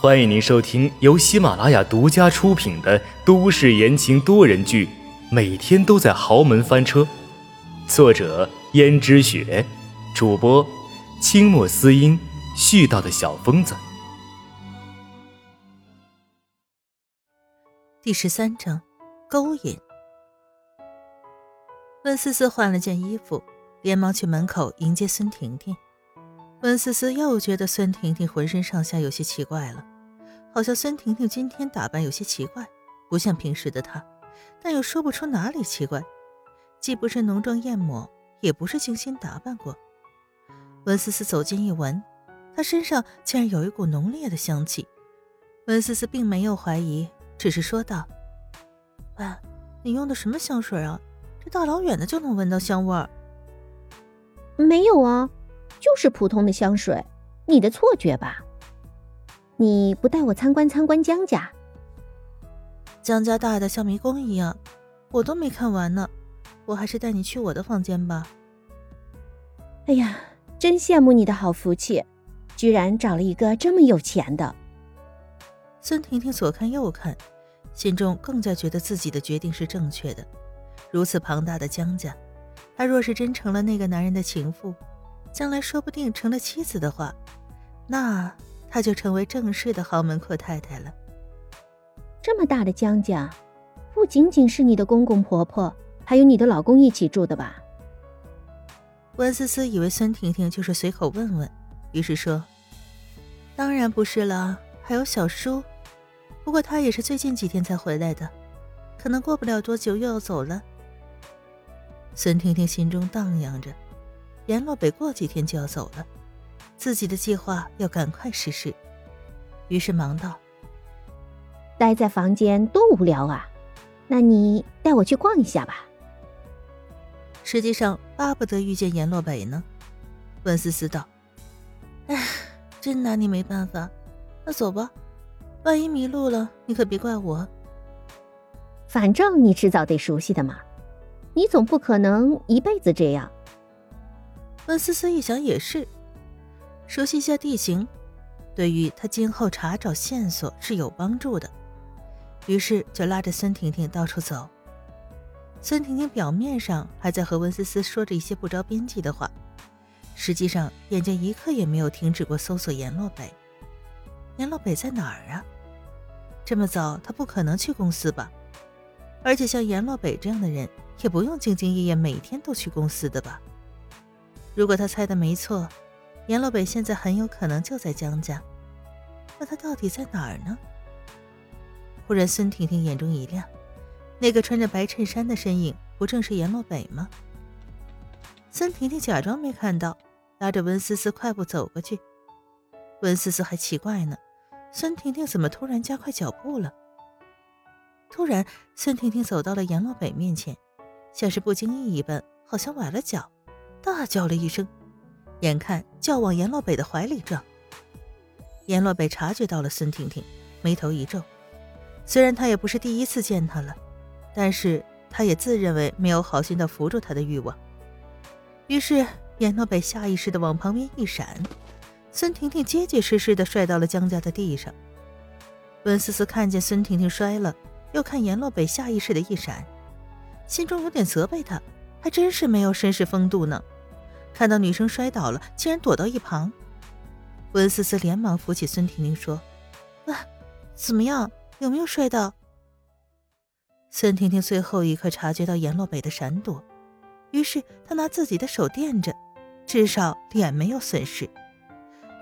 欢迎您收听由喜马拉雅独家出品的都市言情多人剧《每天都在豪门翻车》，作者：胭脂雪，主播：清墨思音，絮叨的小疯子。第十三章，勾引。温思思换了件衣服，连忙去门口迎接孙婷婷。温思思又觉得孙婷婷浑身上下有些奇怪了。好像孙婷婷今天打扮有些奇怪，不像平时的她，但又说不出哪里奇怪，既不是浓妆艳抹，也不是精心打扮过。温思思走近一闻，她身上竟然有一股浓烈的香气。温思思并没有怀疑，只是说道：“喂，你用的什么香水啊？这大老远的就能闻到香味儿。”“没有啊，就是普通的香水，你的错觉吧。”你不带我参观参观江家？江家大的像迷宫一样，我都没看完呢。我还是带你去我的房间吧。哎呀，真羡慕你的好福气，居然找了一个这么有钱的。孙婷婷左看右看，心中更加觉得自己的决定是正确的。如此庞大的江家，她若是真成了那个男人的情妇，将来说不定成了妻子的话，那……她就成为正式的豪门阔太太了。这么大的江家，不仅仅是你的公公婆婆，还有你的老公一起住的吧？温思思以为孙婷婷就是随口问问，于是说：“当然不是了，还有小叔。不过他也是最近几天才回来的，可能过不了多久又要走了。”孙婷婷心中荡漾着，阎洛北过几天就要走了。自己的计划要赶快实施，于是忙道：“待在房间多无聊啊，那你带我去逛一下吧。”实际上巴不得遇见阎洛北呢。温思思道：“哎，真拿你没办法。那走吧，万一迷路了，你可别怪我。反正你迟早得熟悉的嘛，你总不可能一辈子这样。”温思思一想也是。熟悉一下地形，对于他今后查找线索是有帮助的。于是就拉着孙婷婷到处走。孙婷婷表面上还在和温思思说着一些不着边际的话，实际上眼睛一刻也没有停止过搜索阎洛北。阎洛北在哪儿啊？这么早他不可能去公司吧？而且像阎洛北这样的人，也不用兢兢业业每天都去公司的吧？如果他猜的没错。阎洛北现在很有可能就在江家，那他到底在哪儿呢？忽然，孙婷婷眼中一亮，那个穿着白衬衫的身影，不正是阎洛北吗？孙婷婷假装没看到，拉着温思思快步走过去。温思思还奇怪呢，孙婷婷怎么突然加快脚步了？突然，孙婷婷走到了阎洛北面前，像是不经意一般，好像崴了脚，大叫了一声。眼看就要往阎洛北的怀里撞，阎洛北察觉到了孙婷婷，眉头一皱。虽然他也不是第一次见她了，但是他也自认为没有好心的扶住她的欲望。于是阎洛北下意识的往旁边一闪，孙婷婷结结实实的摔到了江家的地上。温思思看见孙婷婷摔了，又看阎洛北下意识的一闪，心中有点责备他，还真是没有绅士风度呢。看到女生摔倒了，竟然躲到一旁。温思思连忙扶起孙婷婷说：“啊，怎么样？有没有摔倒？”孙婷婷最后一刻察觉到阎洛北的闪躲，于是她拿自己的手垫着，至少脸没有损失。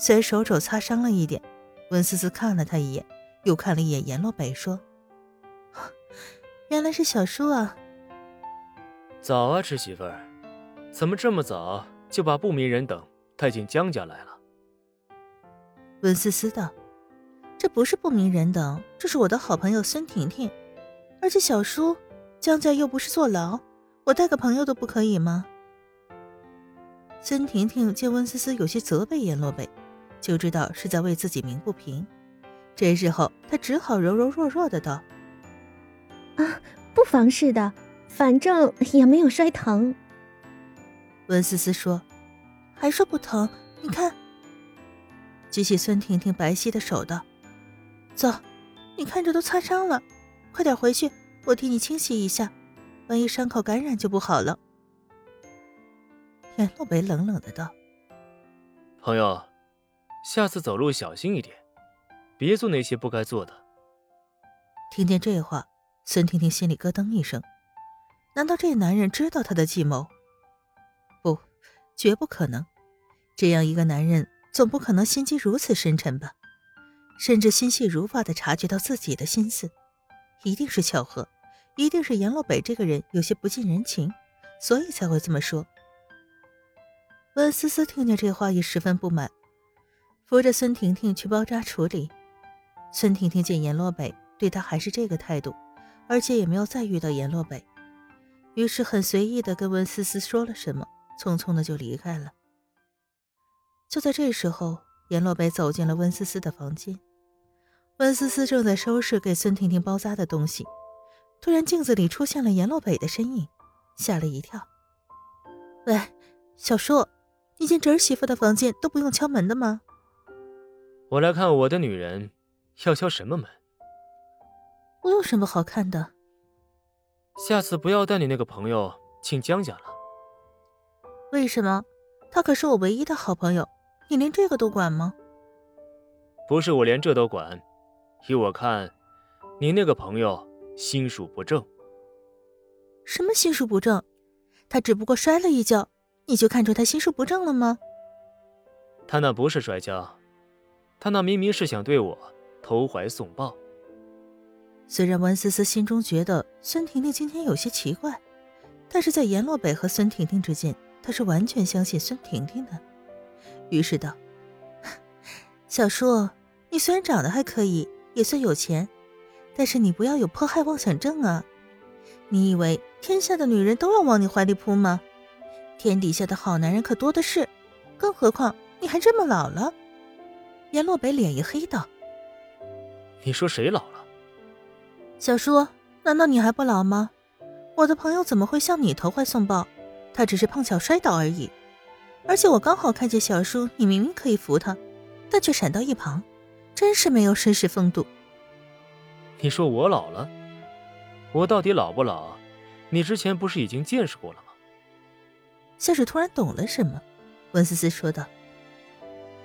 虽然手肘擦伤了一点，温思思看了他一眼，又看了一眼阎洛北，说：“原来是小叔啊。”早啊，侄媳妇儿，怎么这么早？就把不明人等带进江家来了。温思思道：“这不是不明人等，这是我的好朋友孙婷婷。而且小叔，江家又不是坐牢，我带个朋友都不可以吗？”孙婷婷见温思思有些责备颜洛北，就知道是在为自己鸣不平。这时候，她只好柔柔弱弱的道：“啊，不妨事的，反正也没有摔疼。”温思思说：“还说不疼？你看。”举起孙婷婷白皙的手道：“走，你看着都擦伤了，快点回去，我替你清洗一下，万一伤口感染就不好了。阎洛北冷冷的道：“朋友，下次走路小心一点，别做那些不该做的。”听见这话，孙婷婷心里咯噔一声，难道这男人知道她的计谋？绝不可能。这样一个男人，总不可能心机如此深沉吧？甚至心细如发的察觉到自己的心思，一定是巧合，一定是阎洛北这个人有些不近人情，所以才会这么说。温思思听见这话也十分不满，扶着孙婷婷去包扎处理。孙婷婷见阎洛北对她还是这个态度，而且也没有再遇到阎洛北，于是很随意的跟温思思说了什么，匆匆的就离开了。就在这时候，阎洛北走进了温思思的房间。温思思正在收拾给孙婷婷包扎的东西，突然镜子里出现了阎洛北的身影，吓了一跳。喂，小叔，你进侄儿媳妇的房间都不用敲门的吗？我来看我的女人，要敲什么门？我有什么好看的？下次不要带你那个朋友进江家了。为什么？他可是我唯一的好朋友。你连这个都管吗？不是我连这都管，依我看，你那个朋友心术不正。什么心术不正？他只不过摔了一跤，你就看出他心术不正了吗？他那不是摔跤，他那明明是想对我投怀送抱。虽然温思思心中觉得孙婷婷今天有些奇怪，但是在阎洛北和孙婷婷之间，她是完全相信孙婷婷的。于是道：“小叔，你虽然长得还可以，也算有钱，但是你不要有迫害妄想症啊！你以为天下的女人都要往你怀里扑吗？天底下的好男人可多的是，更何况你还这么老了。”颜洛北脸一黑道：“你说谁老了？小叔，难道你还不老吗？我的朋友怎么会向你投怀送抱？他只是碰巧摔倒而已。”而且我刚好看见小叔，你明明可以扶他，但却闪到一旁，真是没有绅士风度。你说我老了？我到底老不老？你之前不是已经见识过了吗？像是突然懂了什么，温思思说道：“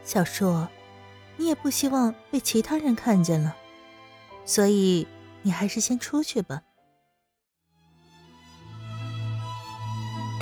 小叔，你也不希望被其他人看见了，所以你还是先出去吧。”